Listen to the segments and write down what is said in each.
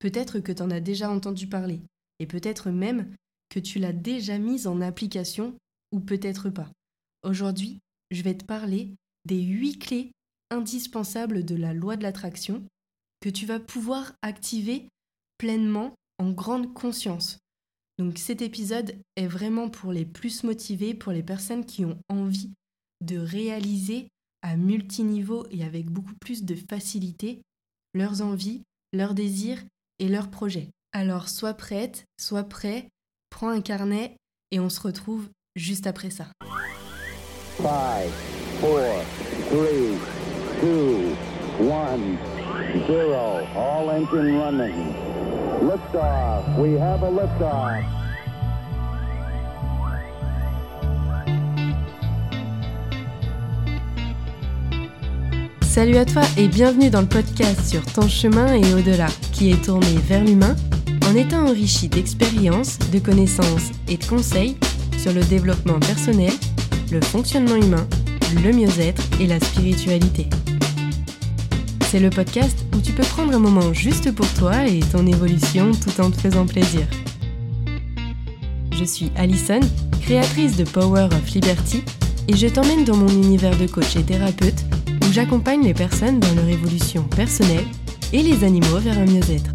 Peut-être que tu en as déjà entendu parler, et peut-être même que tu l'as déjà mise en application, ou peut-être pas. Aujourd'hui, je vais te parler des huit clés indispensables de la loi de l'attraction que tu vas pouvoir activer pleinement en grande conscience. Donc cet épisode est vraiment pour les plus motivés, pour les personnes qui ont envie de réaliser à multiniveau et avec beaucoup plus de facilité leurs envies, leurs désirs et leurs projets. Alors sois prête, sois prêt, prends un carnet et on se retrouve juste après ça. 5, 4, 3, 2, 1, 0, all engine running. Liftoff, we have a liftoff. Salut à toi et bienvenue dans le podcast sur ton chemin et au-delà, qui est tourné vers l'humain en étant enrichi d'expériences, de connaissances et de conseils sur le développement personnel, le fonctionnement humain, le mieux-être et la spiritualité. C'est le podcast où tu peux prendre un moment juste pour toi et ton évolution tout en te faisant plaisir. Je suis Alison, créatrice de Power of Liberty, et je t'emmène dans mon univers de coach et thérapeute j'accompagne les personnes dans leur évolution personnelle et les animaux vers un mieux-être.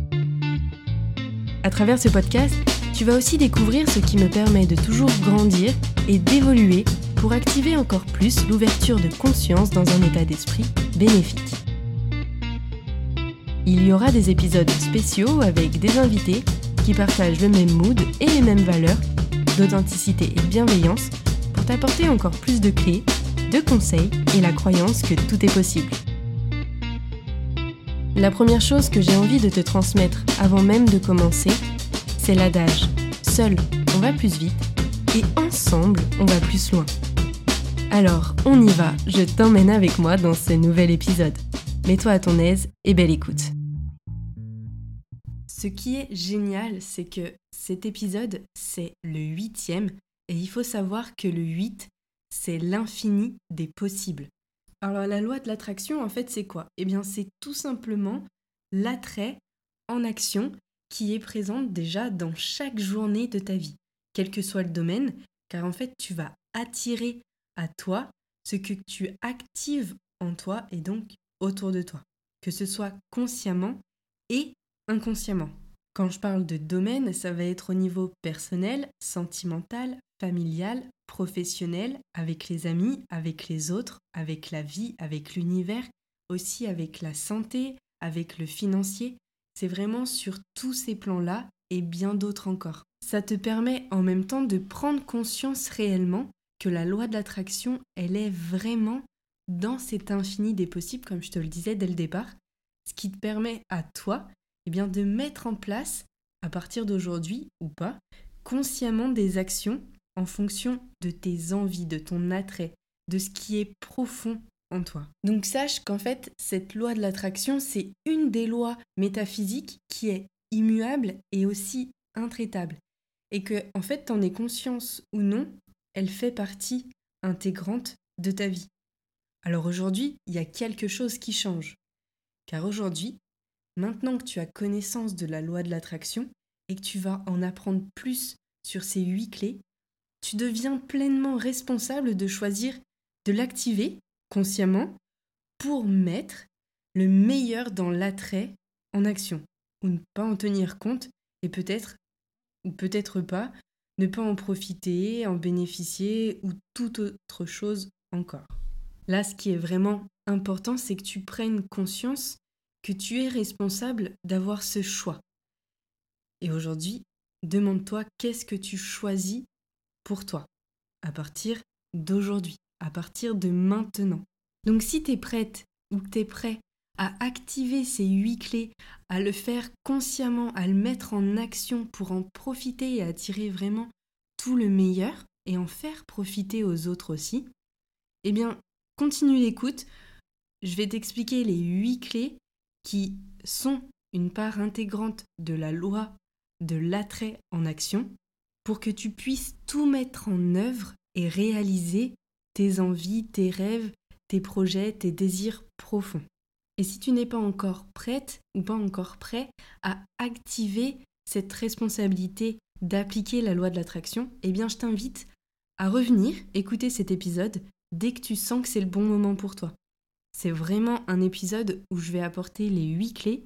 À travers ce podcast, tu vas aussi découvrir ce qui me permet de toujours grandir et d'évoluer pour activer encore plus l'ouverture de conscience dans un état d'esprit bénéfique. Il y aura des épisodes spéciaux avec des invités qui partagent le même mood et les mêmes valeurs d'authenticité et bienveillance pour t'apporter encore plus de clés de conseils et la croyance que tout est possible. La première chose que j'ai envie de te transmettre avant même de commencer, c'est l'adage Seul, on va plus vite et ensemble, on va plus loin. Alors, on y va, je t'emmène avec moi dans ce nouvel épisode. Mets-toi à ton aise et belle écoute. Ce qui est génial, c'est que cet épisode, c'est le huitième, et il faut savoir que le 8, c'est l'infini des possibles. Alors la loi de l'attraction, en fait, c'est quoi? Eh bien, c'est tout simplement l'attrait en action qui est présente déjà dans chaque journée de ta vie, quel que soit le domaine, car en fait, tu vas attirer à toi ce que tu actives en toi et donc autour de toi, que ce soit consciemment et inconsciemment. Quand je parle de domaine, ça va être au niveau personnel, sentimental, familial, professionnel, avec les amis, avec les autres, avec la vie, avec l'univers, aussi avec la santé, avec le financier. C'est vraiment sur tous ces plans-là et bien d'autres encore. Ça te permet en même temps de prendre conscience réellement que la loi de l'attraction, elle est vraiment dans cet infini des possibles, comme je te le disais dès le départ, ce qui te permet à toi eh bien, de mettre en place, à partir d'aujourd'hui ou pas, consciemment des actions en fonction de tes envies, de ton attrait, de ce qui est profond en toi. Donc sache qu'en fait, cette loi de l'attraction, c'est une des lois métaphysiques qui est immuable et aussi intraitable. Et que, en fait, t'en aies conscience ou non, elle fait partie intégrante de ta vie. Alors aujourd'hui, il y a quelque chose qui change. Car aujourd'hui, maintenant que tu as connaissance de la loi de l'attraction et que tu vas en apprendre plus sur ces huit clés, tu deviens pleinement responsable de choisir de l'activer consciemment pour mettre le meilleur dans l'attrait en action, ou ne pas en tenir compte et peut-être, ou peut-être pas, ne pas en profiter, en bénéficier ou toute autre chose encore. Là, ce qui est vraiment important, c'est que tu prennes conscience que tu es responsable d'avoir ce choix. Et aujourd'hui, demande-toi qu'est-ce que tu choisis pour toi, à partir d'aujourd'hui, à partir de maintenant. Donc si tu es prête ou que tu es prêt à activer ces huit clés, à le faire consciemment, à le mettre en action pour en profiter et attirer vraiment tout le meilleur et en faire profiter aux autres aussi, eh bien, continue l'écoute. Je vais t'expliquer les huit clés qui sont une part intégrante de la loi de l'attrait en action pour que tu puisses tout mettre en œuvre et réaliser tes envies, tes rêves, tes projets, tes désirs profonds. Et si tu n'es pas encore prête ou pas encore prêt à activer cette responsabilité d'appliquer la loi de l'attraction, eh bien je t'invite à revenir écouter cet épisode dès que tu sens que c'est le bon moment pour toi. C'est vraiment un épisode où je vais apporter les huit clés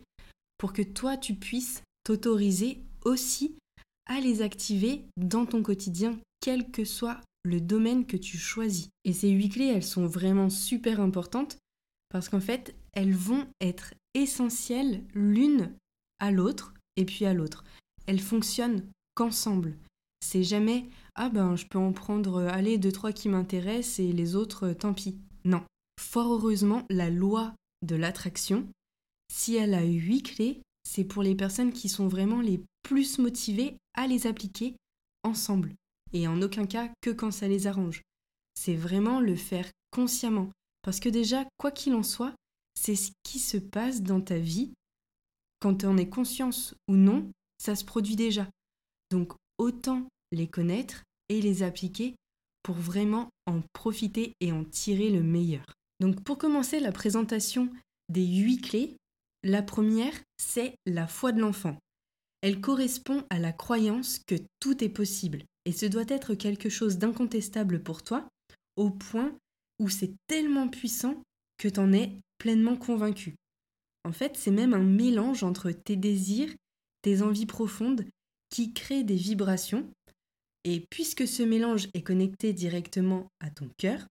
pour que toi tu puisses t'autoriser aussi à les activer dans ton quotidien, quel que soit le domaine que tu choisis. Et ces huit clés, elles sont vraiment super importantes parce qu'en fait, elles vont être essentielles l'une à l'autre et puis à l'autre. Elles fonctionnent qu'ensemble. C'est jamais ah ben je peux en prendre euh, allez deux trois qui m'intéressent et les autres euh, tant pis. Non. Fort heureusement, la loi de l'attraction, si elle a huit clés, c'est pour les personnes qui sont vraiment les plus motivées à les appliquer ensemble et en aucun cas que quand ça les arrange. C'est vraiment le faire consciemment parce que déjà quoi qu'il en soit, c'est ce qui se passe dans ta vie quand tu en es conscience ou non, ça se produit déjà. Donc autant les connaître et les appliquer pour vraiment en profiter et en tirer le meilleur. Donc pour commencer la présentation des huit clés, la première, c'est la foi de l'enfant. Elle correspond à la croyance que tout est possible et ce doit être quelque chose d'incontestable pour toi au point où c'est tellement puissant que tu en es pleinement convaincu. En fait, c'est même un mélange entre tes désirs, tes envies profondes qui créent des vibrations et puisque ce mélange est connecté directement à ton cœur,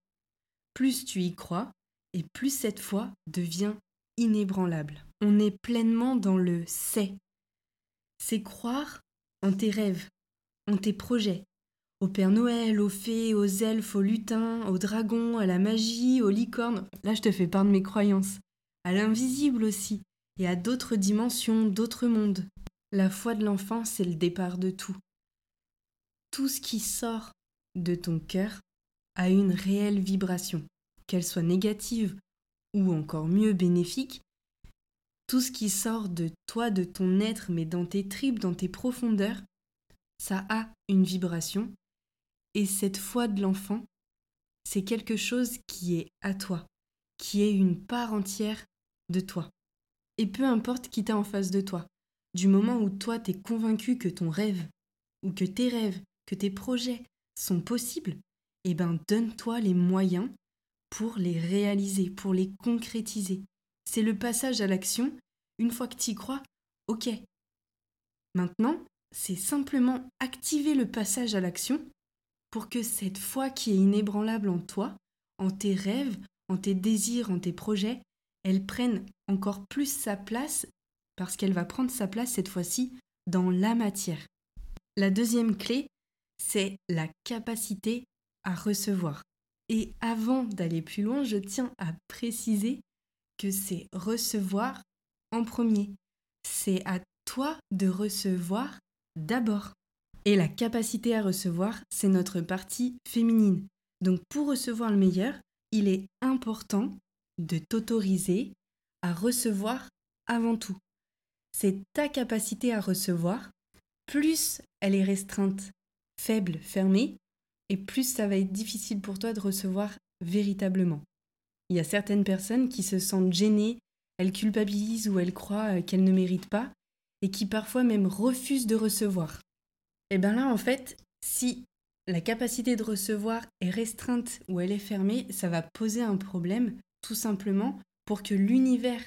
plus tu y crois, et plus cette foi devient inébranlable. On est pleinement dans le c'est. C'est croire en tes rêves, en tes projets, au Père Noël, aux fées, aux elfes, aux lutins, aux dragons, à la magie, aux licornes. Là, je te fais part de mes croyances. À l'invisible aussi, et à d'autres dimensions, d'autres mondes. La foi de l'enfant, c'est le départ de tout tout ce qui sort de ton cœur a une réelle vibration, qu'elle soit négative ou encore mieux bénéfique, tout ce qui sort de toi, de ton être, mais dans tes tripes, dans tes profondeurs, ça a une vibration. Et cette foi de l'enfant, c'est quelque chose qui est à toi, qui est une part entière de toi. Et peu importe qui t'a en face de toi, du moment où toi t'es convaincu que ton rêve, ou que tes rêves, que tes projets sont possibles, eh ben donne-toi les moyens pour les réaliser, pour les concrétiser. C'est le passage à l'action. Une fois que tu y crois, ok. Maintenant, c'est simplement activer le passage à l'action pour que cette foi qui est inébranlable en toi, en tes rêves, en tes désirs, en tes projets, elle prenne encore plus sa place parce qu'elle va prendre sa place cette fois-ci dans la matière. La deuxième clé, c'est la capacité à recevoir. Et avant d'aller plus loin, je tiens à préciser que c'est recevoir en premier. C'est à toi de recevoir d'abord. Et la capacité à recevoir, c'est notre partie féminine. Donc pour recevoir le meilleur, il est important de t'autoriser à recevoir avant tout. C'est ta capacité à recevoir, plus elle est restreinte faible, fermé, et plus ça va être difficile pour toi de recevoir véritablement. Il y a certaines personnes qui se sentent gênées, elles culpabilisent ou elles croient euh, qu'elles ne méritent pas, et qui parfois même refusent de recevoir. Et bien là, en fait, si la capacité de recevoir est restreinte ou elle est fermée, ça va poser un problème, tout simplement, pour que l'univers,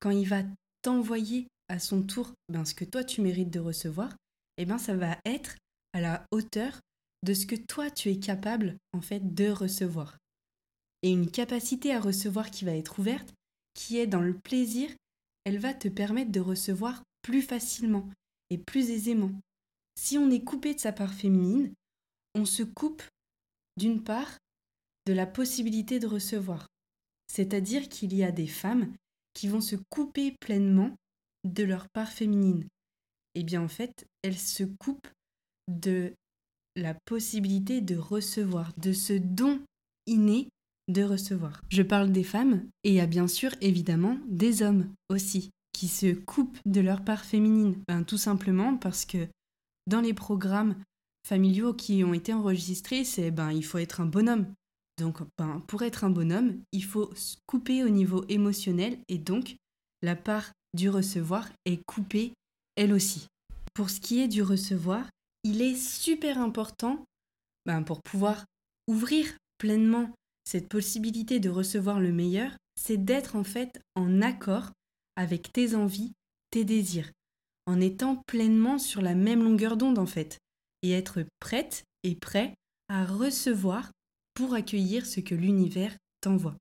quand il va t'envoyer à son tour ben, ce que toi tu mérites de recevoir, et ben ça va être à la hauteur de ce que toi tu es capable en fait de recevoir. Et une capacité à recevoir qui va être ouverte, qui est dans le plaisir, elle va te permettre de recevoir plus facilement et plus aisément. Si on est coupé de sa part féminine, on se coupe d'une part de la possibilité de recevoir. C'est-à-dire qu'il y a des femmes qui vont se couper pleinement de leur part féminine. Et eh bien en fait, elles se coupent de la possibilité de recevoir, de ce don inné de recevoir. Je parle des femmes et il y a bien sûr évidemment des hommes aussi qui se coupent de leur part féminine. Ben, tout simplement parce que dans les programmes familiaux qui ont été enregistrés, c'est ben il faut être un bonhomme. Donc ben, pour être un bonhomme, il faut couper au niveau émotionnel et donc la part du recevoir est coupée elle aussi. Pour ce qui est du recevoir, il est super important ben, pour pouvoir ouvrir pleinement cette possibilité de recevoir le meilleur, c'est d'être en fait en accord avec tes envies, tes désirs, en étant pleinement sur la même longueur d'onde en fait, et être prête et prêt à recevoir pour accueillir ce que l'univers t'envoie.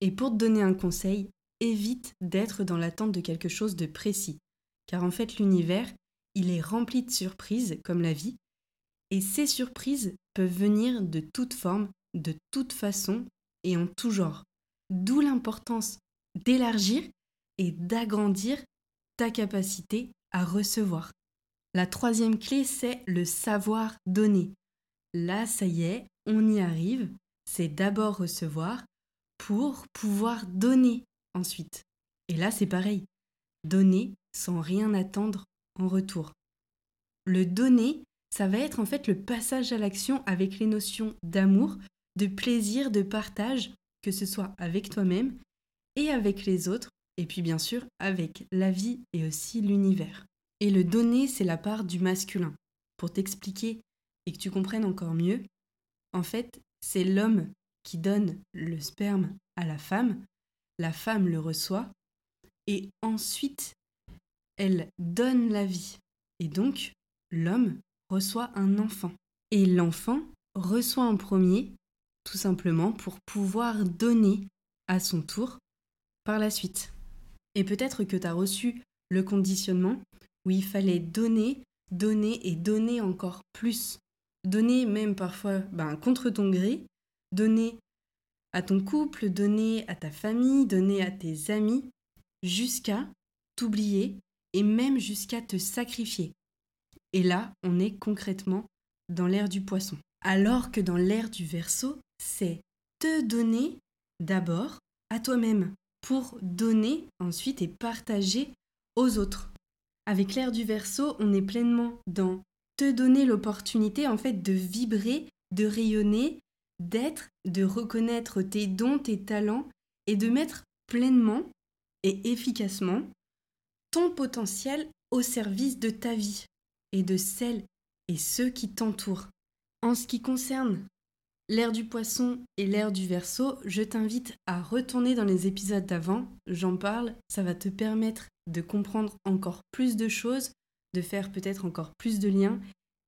Et pour te donner un conseil, évite d'être dans l'attente de quelque chose de précis, car en fait l'univers, il est rempli de surprises comme la vie, et ces surprises peuvent venir de toute forme, de toute façon et en tout genre. D'où l'importance d'élargir et d'agrandir ta capacité à recevoir. La troisième clé, c'est le savoir donner. Là, ça y est, on y arrive. C'est d'abord recevoir pour pouvoir donner ensuite. Et là, c'est pareil. Donner sans rien attendre en retour. Le donner, ça va être en fait le passage à l'action avec les notions d'amour, de plaisir, de partage, que ce soit avec toi-même et avec les autres, et puis bien sûr avec la vie et aussi l'univers. Et le donner, c'est la part du masculin. Pour t'expliquer et que tu comprennes encore mieux, en fait, c'est l'homme qui donne le sperme à la femme, la femme le reçoit, et ensuite, elle donne la vie. Et donc, l'homme reçoit un enfant. Et l'enfant reçoit en premier, tout simplement pour pouvoir donner à son tour par la suite. Et peut-être que tu as reçu le conditionnement où il fallait donner, donner et donner encore plus donner même parfois ben, contre ton gré, donner à ton couple, donner à ta famille, donner à tes amis, jusqu'à t'oublier et même jusqu'à te sacrifier. Et là, on est concrètement dans l'ère du poisson. Alors que dans l'ère du verso, c'est te donner d'abord à toi-même pour donner ensuite et partager aux autres. Avec l'ère du verso, on est pleinement dans te donner l'opportunité en fait de vibrer, de rayonner, d'être, de reconnaître tes dons, tes talents et de mettre pleinement et efficacement ton potentiel au service de ta vie et de celles et ceux qui t'entourent. En ce qui concerne l'ère du poisson et l'ère du verso, je t'invite à retourner dans les épisodes d'avant, j'en parle, ça va te permettre de comprendre encore plus de choses de faire peut-être encore plus de liens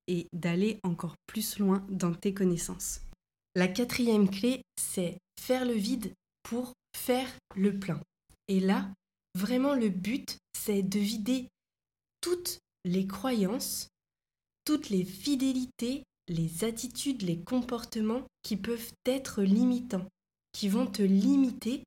et d'aller encore plus loin dans tes connaissances. La quatrième clé, c'est faire le vide pour faire le plein. Et là, vraiment le but, c'est de vider toutes les croyances, toutes les fidélités, les attitudes, les comportements qui peuvent être limitants, qui vont te limiter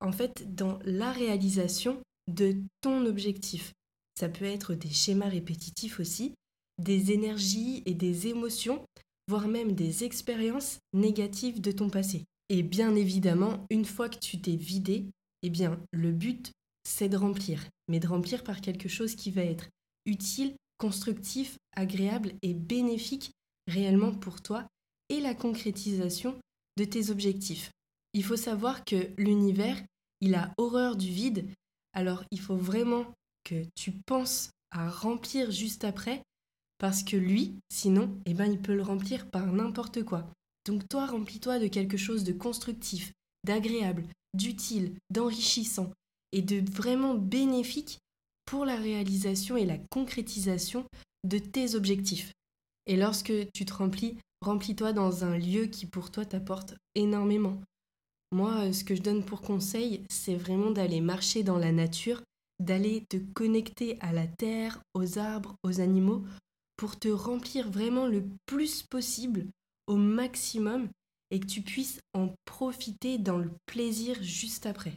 en fait dans la réalisation de ton objectif. Ça peut être des schémas répétitifs aussi, des énergies et des émotions, voire même des expériences négatives de ton passé. Et bien évidemment, une fois que tu t'es vidé, eh bien, le but, c'est de remplir, mais de remplir par quelque chose qui va être utile, constructif, agréable et bénéfique réellement pour toi et la concrétisation de tes objectifs. Il faut savoir que l'univers, il a horreur du vide, alors il faut vraiment que tu penses à remplir juste après, parce que lui, sinon, eh ben, il peut le remplir par n'importe quoi. Donc toi, remplis-toi de quelque chose de constructif, d'agréable, d'utile, d'enrichissant et de vraiment bénéfique pour la réalisation et la concrétisation de tes objectifs. Et lorsque tu te remplis, remplis-toi dans un lieu qui pour toi t'apporte énormément. Moi, ce que je donne pour conseil, c'est vraiment d'aller marcher dans la nature d'aller te connecter à la terre, aux arbres, aux animaux, pour te remplir vraiment le plus possible, au maximum, et que tu puisses en profiter dans le plaisir juste après.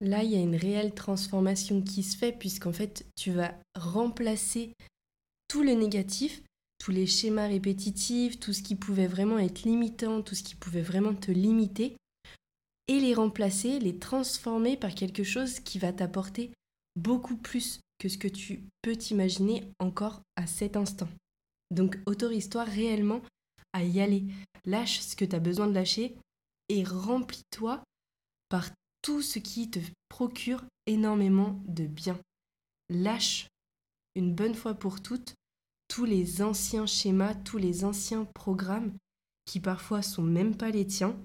Là, il y a une réelle transformation qui se fait, puisqu'en fait, tu vas remplacer tout le négatif, tous les schémas répétitifs, tout ce qui pouvait vraiment être limitant, tout ce qui pouvait vraiment te limiter, et les remplacer, les transformer par quelque chose qui va t'apporter beaucoup plus que ce que tu peux t'imaginer encore à cet instant. Donc autorise-toi réellement à y aller. Lâche ce que tu as besoin de lâcher et remplis-toi par tout ce qui te procure énormément de bien. Lâche une bonne fois pour toutes tous les anciens schémas, tous les anciens programmes qui parfois sont même pas les tiens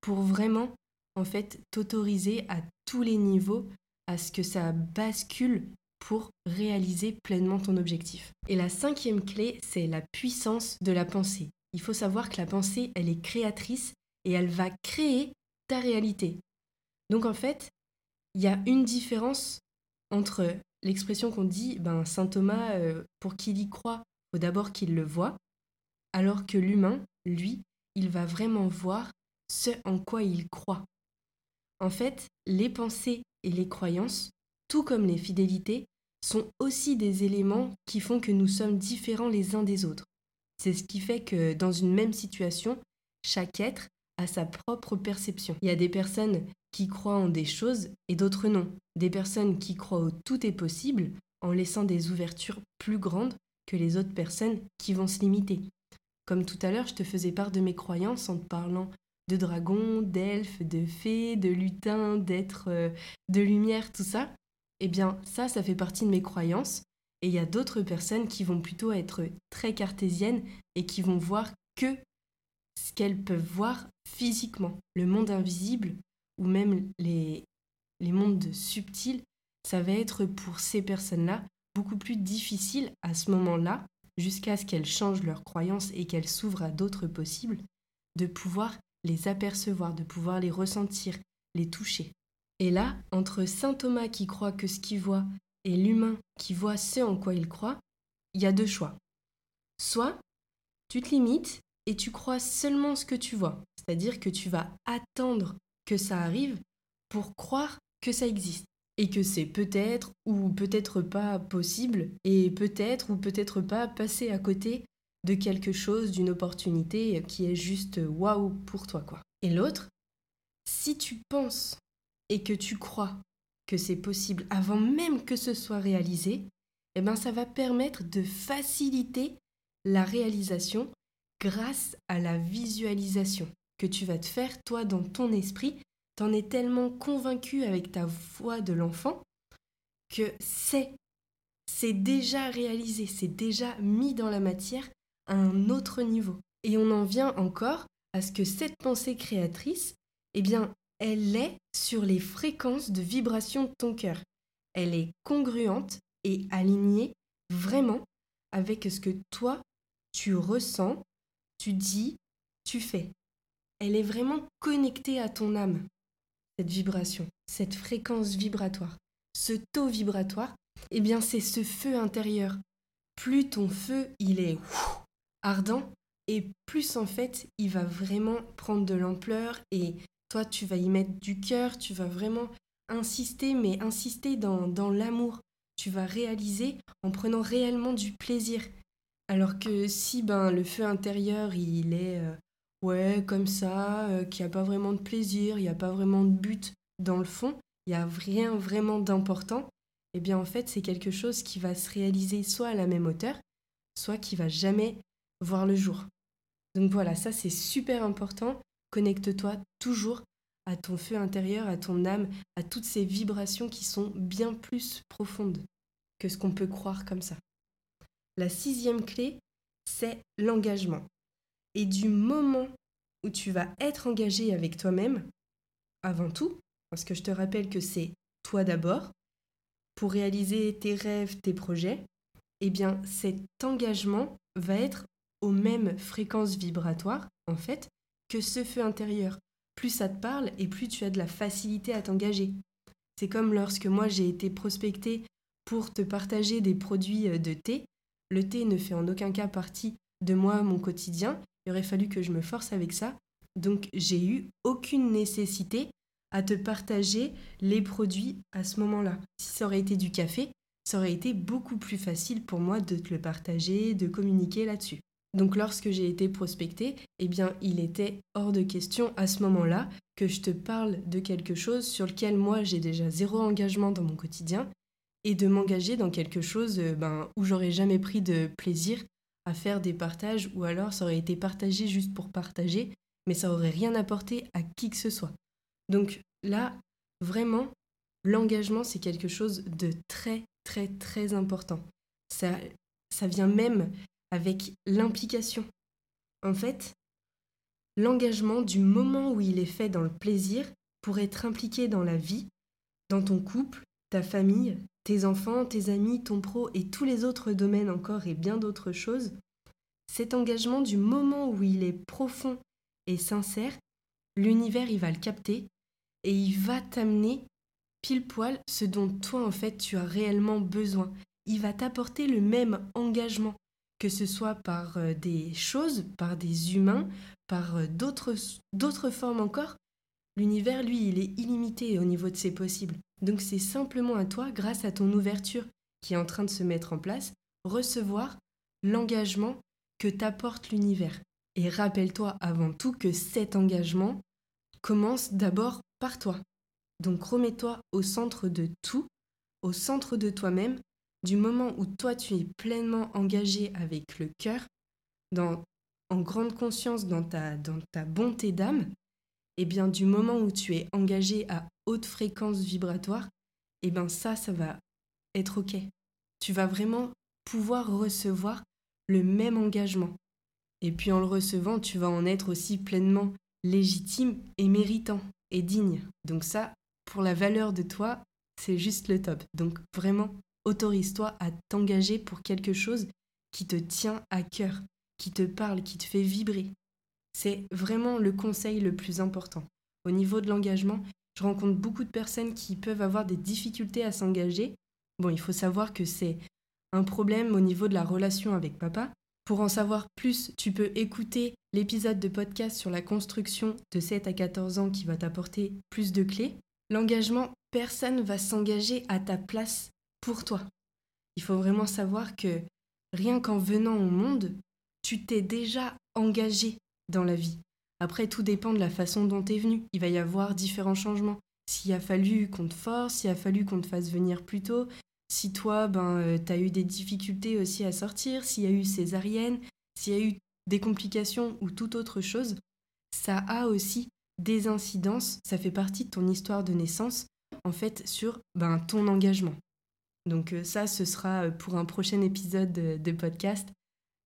pour vraiment en fait t'autoriser à tous les niveaux à ce que ça bascule pour réaliser pleinement ton objectif. Et la cinquième clé, c'est la puissance de la pensée. Il faut savoir que la pensée, elle est créatrice et elle va créer ta réalité. Donc en fait, il y a une différence entre l'expression qu'on dit, ben, Saint Thomas, euh, pour qu'il y croit, faut d'abord qu'il le voit, alors que l'humain, lui, il va vraiment voir ce en quoi il croit. En fait, les pensées et les croyances, tout comme les fidélités, sont aussi des éléments qui font que nous sommes différents les uns des autres. C'est ce qui fait que dans une même situation, chaque être a sa propre perception. Il y a des personnes qui croient en des choses et d'autres non. Des personnes qui croient au tout est possible en laissant des ouvertures plus grandes que les autres personnes qui vont se limiter. Comme tout à l'heure, je te faisais part de mes croyances en te parlant de dragons, d'elfes, de fées, de lutins, d'êtres euh, de lumière, tout ça. Eh bien, ça, ça fait partie de mes croyances. Et il y a d'autres personnes qui vont plutôt être très cartésiennes et qui vont voir que ce qu'elles peuvent voir physiquement. Le monde invisible ou même les, les mondes subtils, ça va être pour ces personnes-là beaucoup plus difficile à ce moment-là, jusqu'à ce qu'elles changent leurs croyances et qu'elles s'ouvrent à d'autres possibles, de pouvoir les apercevoir, de pouvoir les ressentir, les toucher. Et là, entre Saint Thomas qui croit que ce qu'il voit et l'humain qui voit ce en quoi il croit, il y a deux choix. Soit tu te limites et tu crois seulement ce que tu vois, c'est-à-dire que tu vas attendre que ça arrive pour croire que ça existe et que c'est peut-être ou peut-être pas possible et peut-être ou peut-être pas passer à côté de quelque chose, d'une opportunité qui est juste waouh pour toi quoi. Et l'autre, si tu penses et que tu crois que c'est possible avant même que ce soit réalisé, eh ben ça va permettre de faciliter la réalisation grâce à la visualisation que tu vas te faire toi dans ton esprit. T'en es tellement convaincu avec ta voix de l'enfant que c'est c'est déjà réalisé, c'est déjà mis dans la matière à un autre niveau. Et on en vient encore à ce que cette pensée créatrice, eh bien, elle est sur les fréquences de vibration de ton cœur. Elle est congruente et alignée vraiment avec ce que toi, tu ressens, tu dis, tu fais. Elle est vraiment connectée à ton âme, cette vibration, cette fréquence vibratoire. Ce taux vibratoire, eh bien c'est ce feu intérieur. Plus ton feu, il est ardent, et plus en fait, il va vraiment prendre de l'ampleur et toi, tu vas y mettre du cœur, tu vas vraiment insister, mais insister dans, dans l'amour. Tu vas réaliser en prenant réellement du plaisir. Alors que si ben, le feu intérieur, il est euh, ouais, comme ça, euh, qu'il n'y a pas vraiment de plaisir, il n'y a pas vraiment de but dans le fond, il n'y a rien vraiment d'important, eh bien en fait, c'est quelque chose qui va se réaliser soit à la même hauteur, soit qui va jamais voir le jour. Donc voilà, ça c'est super important. Connecte-toi toujours à ton feu intérieur, à ton âme, à toutes ces vibrations qui sont bien plus profondes que ce qu'on peut croire comme ça. La sixième clé, c'est l'engagement. Et du moment où tu vas être engagé avec toi-même, avant tout, parce que je te rappelle que c'est toi d'abord, pour réaliser tes rêves, tes projets, eh bien cet engagement va être aux mêmes fréquences vibratoires, en fait, que ce feu intérieur. Plus ça te parle et plus tu as de la facilité à t'engager. C'est comme lorsque moi j'ai été prospectée pour te partager des produits euh, de thé. Le thé ne fait en aucun cas partie de moi, mon quotidien. Il aurait fallu que je me force avec ça. Donc j'ai eu aucune nécessité à te partager les produits à ce moment-là. Si ça aurait été du café, ça aurait été beaucoup plus facile pour moi de te le partager, de communiquer là-dessus. Donc lorsque j'ai été prospectée, eh bien il était hors de question à ce moment-là que je te parle de quelque chose sur lequel moi j'ai déjà zéro engagement dans mon quotidien et de m'engager dans quelque chose euh, ben, où j'aurais jamais pris de plaisir à faire des partages ou alors ça aurait été partagé juste pour partager mais ça aurait rien apporté à qui que ce soit. Donc là, vraiment, l'engagement, c'est quelque chose de très, très, très important. Ça, ça vient même avec l'implication. En fait, l'engagement du moment où il est fait dans le plaisir pour être impliqué dans la vie, dans ton couple, ta famille, tes enfants, tes amis, ton pro et tous les autres domaines encore et bien d'autres choses, cet engagement du moment où il est profond et sincère, l'univers il va le capter et il va t'amener pile poil ce dont toi en fait tu as réellement besoin. Il va t'apporter le même engagement, que ce soit par euh, des choses, par des humains, par euh, d'autres formes encore. L'univers, lui, il est illimité au niveau de ses possibles. Donc c'est simplement à toi, grâce à ton ouverture qui est en train de se mettre en place, recevoir l'engagement que t'apporte l'univers. Et rappelle-toi avant tout que cet engagement commence d'abord par toi. Donc remets-toi au centre de tout, au centre de toi-même, du moment où toi tu es pleinement engagé avec le cœur, en grande conscience dans ta bonté d'âme, et eh bien du moment où tu es engagé à haute fréquence vibratoire, et eh bien ça, ça va être ok. Tu vas vraiment pouvoir recevoir le même engagement. Et puis en le recevant, tu vas en être aussi pleinement légitime et méritant et digne. Donc ça, pour la valeur de toi, c'est juste le top. Donc vraiment, autorise-toi à t'engager pour quelque chose qui te tient à cœur, qui te parle, qui te fait vibrer. C'est vraiment le conseil le plus important. Au niveau de l'engagement, je rencontre beaucoup de personnes qui peuvent avoir des difficultés à s'engager. Bon, il faut savoir que c'est un problème au niveau de la relation avec papa. Pour en savoir plus, tu peux écouter l'épisode de podcast sur la construction de 7 à 14 ans qui va t'apporter plus de clés. L'engagement, personne va s'engager à ta place pour toi. Il faut vraiment savoir que rien qu'en venant au monde, tu t'es déjà engagé dans la vie. Après, tout dépend de la façon dont tu es venu. Il va y avoir différents changements. S'il a fallu qu'on te force, s'il a fallu qu'on te fasse venir plus tôt, si toi, ben, euh, tu as eu des difficultés aussi à sortir, s'il y a eu césarienne, s'il y a eu des complications ou toute autre chose, ça a aussi des incidences, ça fait partie de ton histoire de naissance, en fait, sur ben, ton engagement. Donc euh, ça, ce sera euh, pour un prochain épisode de, podcast.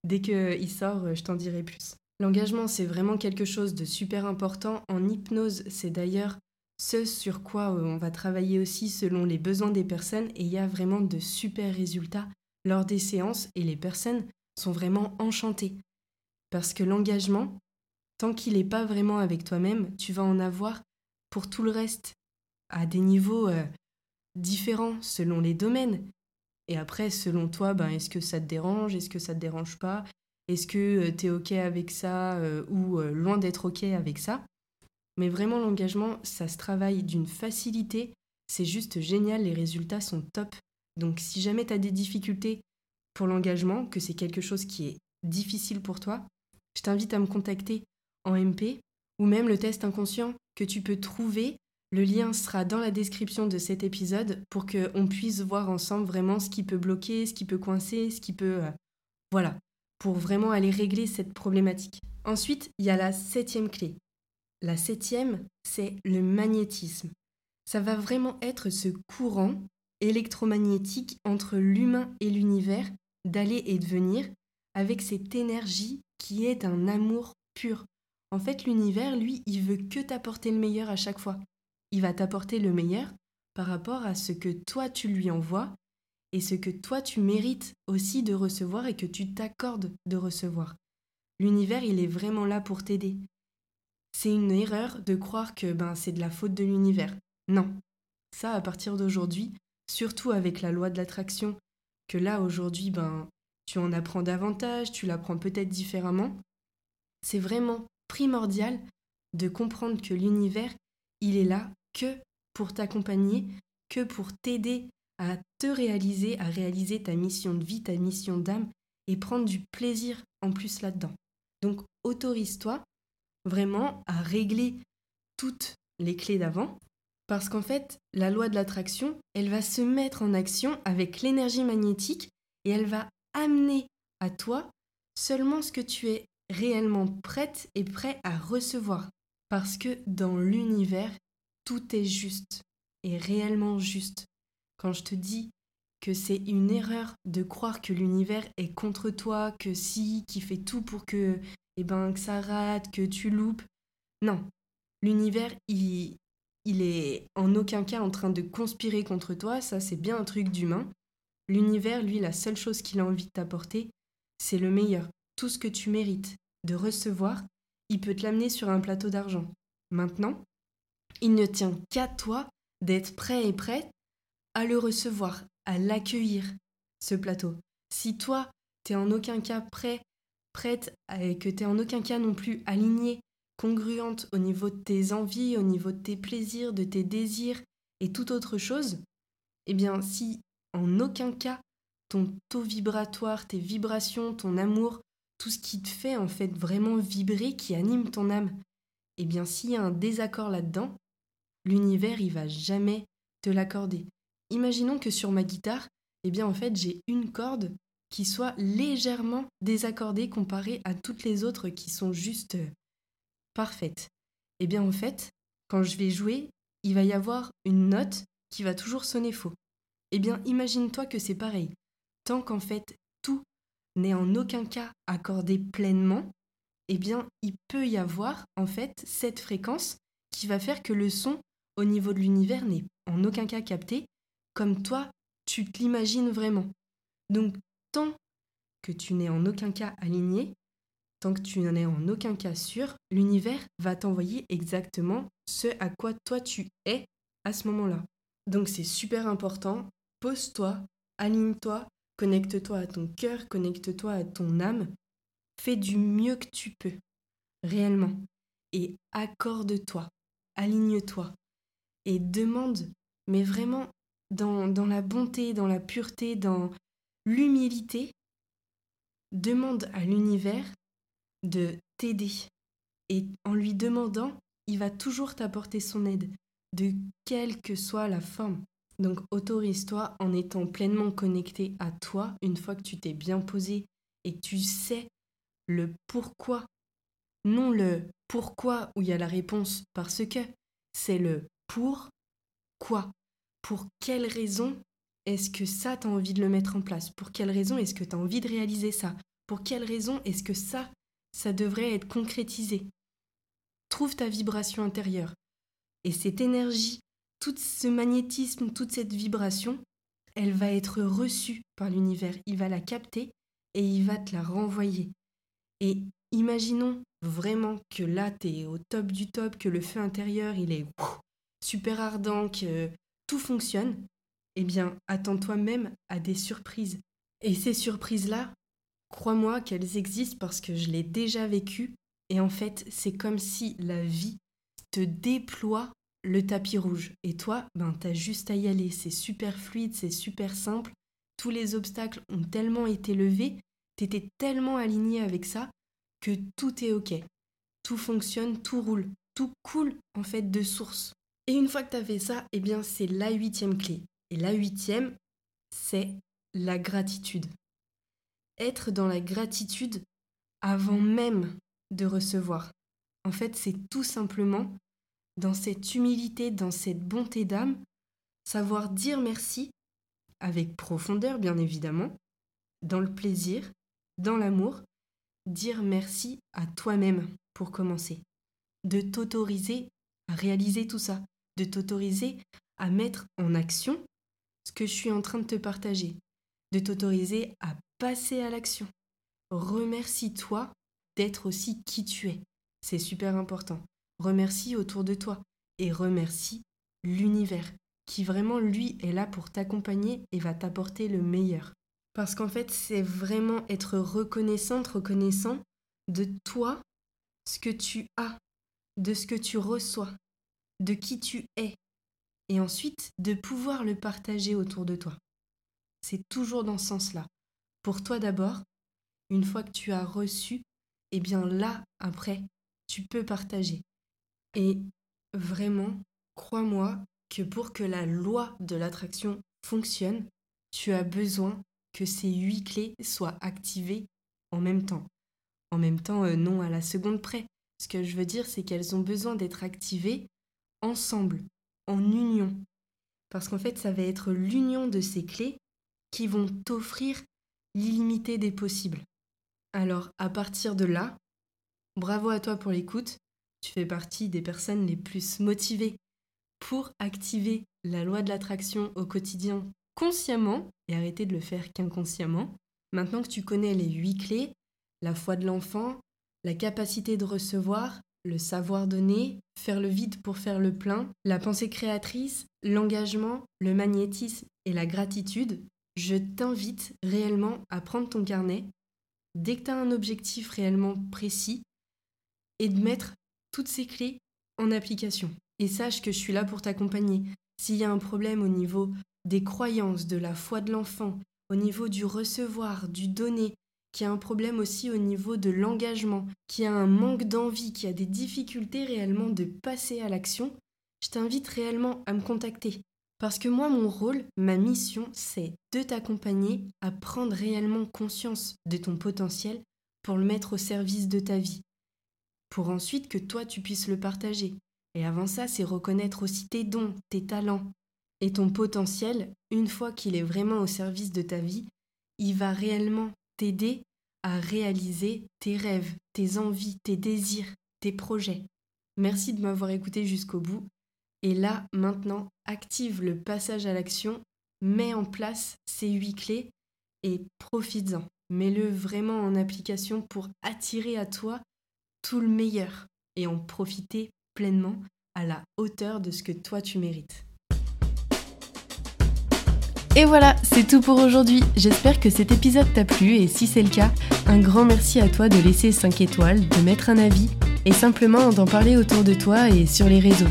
Dès qu'il sort, je t'en dirai plus. L'engagement, c'est vraiment quelque chose de super important. En hypnose, c'est d'ailleurs ce sur quoi euh, on va travailler aussi selon les besoins des personnes et il y a vraiment de super résultats lors des séances et les personnes sont vraiment enchantées. Parce que l'engagement, tant qu'il n'est pas vraiment avec toi-même, tu vas en avoir pour tout le reste, à des niveaux euh, différents selon les domaines. Et après, selon toi, ben, est-ce que ça te dérange, est-ce que ça te dérange pas, est-ce que euh, tu es OK avec ça ou loin d'être OK avec ça mais vraiment, l'engagement, ça se travaille d'une facilité. C'est juste génial, les résultats sont top. Donc si jamais tu as des difficultés pour l'engagement, que c'est quelque chose qui est difficile pour toi, je t'invite à me contacter en MP ou même le test inconscient que tu peux trouver. Le lien sera dans la description de cet épisode pour qu'on puisse voir ensemble vraiment ce qui peut bloquer, ce qui peut coincer, ce qui peut... Euh, voilà, pour vraiment aller régler cette problématique. Ensuite, il y a la septième clé. La septième, c'est le magnétisme. Ça va vraiment être ce courant électromagnétique entre l'humain et l'univers d'aller et de venir avec cette énergie qui est un amour pur. En fait, l'univers, lui, il veut que t'apporter le meilleur à chaque fois. Il va t'apporter le meilleur par rapport à ce que toi tu lui envoies et ce que toi tu mérites aussi de recevoir et que tu t'accordes de recevoir. L'univers, il est vraiment là pour t'aider c'est une erreur de croire que ben, c'est de la faute de l'univers. Non. Ça, à partir d'aujourd'hui, surtout avec la loi de l'attraction, que là, aujourd'hui, ben, tu en apprends davantage, tu l'apprends peut-être différemment, c'est vraiment primordial de comprendre que l'univers, il est là que pour t'accompagner, que pour t'aider à te réaliser, à réaliser ta mission de vie, ta mission d'âme, et prendre du plaisir en plus là-dedans. Donc autorise-toi vraiment à régler toutes les clés d'avant. Parce qu'en fait, la loi de l'attraction, elle va se mettre en action avec l'énergie magnétique et elle va amener à toi seulement ce que tu es réellement prête et prêt à recevoir. Parce que dans l'univers, tout est juste et réellement juste. Quand je te dis que c'est une erreur de croire que l'univers est contre toi, que si, qui fait tout pour que, eh ben, que ça rate, que tu loupes. Non, l'univers, il, il est en aucun cas en train de conspirer contre toi, ça c'est bien un truc d'humain. L'univers, lui, la seule chose qu'il a envie de t'apporter, c'est le meilleur. Tout ce que tu mérites de recevoir, il peut te l'amener sur un plateau d'argent. Maintenant, il ne tient qu'à toi d'être prêt et prête à le recevoir, à l'accueillir, ce plateau. Si toi, t'es en aucun cas prêt, prête, et que t'es en aucun cas non plus aligné, congruente au niveau de tes envies, au niveau de tes plaisirs, de tes désirs et toute autre chose, eh bien, si en aucun cas ton taux vibratoire, tes vibrations, ton amour, tout ce qui te fait en fait vraiment vibrer, qui anime ton âme, eh bien, s'il y a un désaccord là-dedans, l'univers, il va jamais te l'accorder. Imaginons que sur ma guitare, eh bien en fait j'ai une corde qui soit légèrement désaccordée comparée à toutes les autres qui sont juste euh, parfaites. Eh bien en fait, quand je vais jouer, il va y avoir une note qui va toujours sonner faux. Eh bien imagine-toi que c'est pareil. Tant qu'en fait tout n'est en aucun cas accordé pleinement, eh bien il peut y avoir en fait cette fréquence qui va faire que le son au niveau de l'univers n'est en aucun cas capté comme toi, tu te l'imagines vraiment. Donc, tant que tu n'es en aucun cas aligné, tant que tu n'en es en aucun cas sûr, l'univers va t'envoyer exactement ce à quoi toi tu es à ce moment-là. Donc c'est super important, pose-toi, aligne-toi, connecte-toi à ton cœur, connecte-toi à ton âme, fais du mieux que tu peux, réellement, et accorde-toi, aligne-toi, et demande, mais vraiment dans, la bonté, dans la pureté, dans l'humilité, demande à l'univers de t'aider. Et en lui demandant, il va toujours t'apporter son aide, de quelle que soit la forme. Donc autorise-toi en étant pleinement connecté à toi, une fois que tu t'es bien posé et tu sais le pourquoi. Non le pourquoi où il y a la réponse parce que, c'est le pour quoi pour quelle raison est-ce que ça, tu as envie de le mettre en place? Pour quelle raison est-ce que tu as envie de réaliser ça? Pour quelle raison est-ce que ça, ça devrait être concrétisé? Trouve ta vibration intérieure. Et cette énergie, tout ce magnétisme, toute cette vibration, elle va être reçue par l'univers. Il va la capter et il va te la renvoyer. Et imaginons vraiment que là, tu es au top du top, que le feu intérieur, il est super ardent, que fonctionne, eh bien, attends-toi même à des surprises. Et ces surprises-là, crois-moi qu'elles existent parce que je l'ai déjà vécu. Et en fait, c'est comme si la vie te déploie le tapis rouge. Et toi, ben, t'as juste à y aller. C'est super fluide, c'est super simple. Tous les obstacles ont tellement été levés, t'étais tellement aligné avec ça que tout est ok. Tout fonctionne, tout roule, tout coule en fait de source. Et une fois que tu as fait ça, eh bien c'est la huitième clé. Et la huitième, c'est la gratitude. Être dans la gratitude avant même de recevoir. En fait, c'est tout simplement dans cette humilité, dans cette bonté d'âme, savoir dire merci avec profondeur, bien évidemment, dans le plaisir, dans l'amour, dire merci à toi-même pour commencer, de t'autoriser à réaliser tout ça, de t'autoriser à mettre en action ce que je suis en train de te partager, de t'autoriser à passer à l'action. Remercie-toi d'être aussi qui tu es. C'est super important. Remercie autour de toi et remercie l'univers qui vraiment lui est là pour t'accompagner et va t'apporter le meilleur. Parce qu'en fait, c'est vraiment être reconnaissante, reconnaissant de toi, ce que tu as, de ce que tu reçois, de qui tu es, et ensuite de pouvoir le partager autour de toi. C'est toujours dans ce sens-là. Pour toi d'abord, une fois que tu as reçu, et eh bien là, après, tu peux partager. Et vraiment, crois-moi que pour que la loi de l'attraction fonctionne, tu as besoin que ces huit clés soient activées en même temps. En même temps, euh, non à la seconde près. Ce que je veux dire, c'est qu'elles ont besoin d'être activées ensemble, en union. Parce qu'en fait, ça va être l'union de ces clés qui vont t'offrir l'illimité des possibles. Alors, à partir de là, bravo à toi pour l'écoute. Tu fais partie des personnes les plus motivées pour activer la loi de l'attraction au quotidien consciemment et arrêter de le faire qu'inconsciemment. Maintenant que tu connais les huit clés, la foi de l'enfant, la capacité de recevoir, le savoir donner, faire le vide pour faire le plein, la pensée créatrice, l'engagement, le magnétisme et la gratitude, je t'invite réellement à prendre ton carnet dès que tu as un objectif réellement précis et de mettre toutes ces clés en application. Et sache que je suis là pour t'accompagner. S'il y a un problème au niveau des croyances, de la foi de l'enfant, au niveau du recevoir, du donner, qui a un problème aussi au niveau de l'engagement, qui a un manque d'envie, qui a des difficultés réellement de passer à l'action, je t'invite réellement à me contacter. Parce que moi, mon rôle, ma mission, c'est de t'accompagner à prendre réellement conscience de ton potentiel pour le mettre au service de ta vie. Pour ensuite que toi, tu puisses le partager. Et avant ça, c'est reconnaître aussi tes dons, tes talents. Et ton potentiel, une fois qu'il est vraiment au service de ta vie, il va réellement t'aider à réaliser tes rêves, tes envies, tes désirs, tes projets. Merci de m'avoir écouté jusqu'au bout. Et là, maintenant, active le passage à l'action, mets en place ces huit clés et profites-en. Mets-le vraiment en application pour attirer à toi tout le meilleur et en profiter pleinement à la hauteur de ce que toi tu mérites. Et voilà, c'est tout pour aujourd'hui. J'espère que cet épisode t'a plu et si c'est le cas, un grand merci à toi de laisser 5 étoiles, de mettre un avis et simplement d'en parler autour de toi et sur les réseaux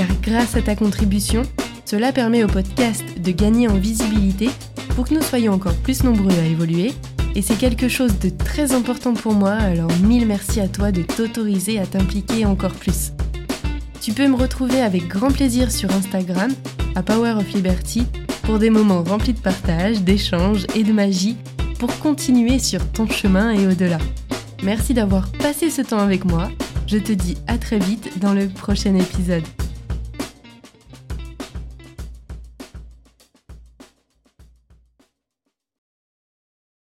car grâce à ta contribution, cela permet au podcast de gagner en visibilité pour que nous soyons encore plus nombreux à évoluer. Et c'est quelque chose de très important pour moi, alors mille merci à toi de t'autoriser à t'impliquer encore plus. Tu peux me retrouver avec grand plaisir sur Instagram, à Power of Liberty, pour des moments remplis de partage, d'échanges et de magie pour continuer sur ton chemin et au-delà. Merci d'avoir passé ce temps avec moi. Je te dis à très vite dans le prochain épisode.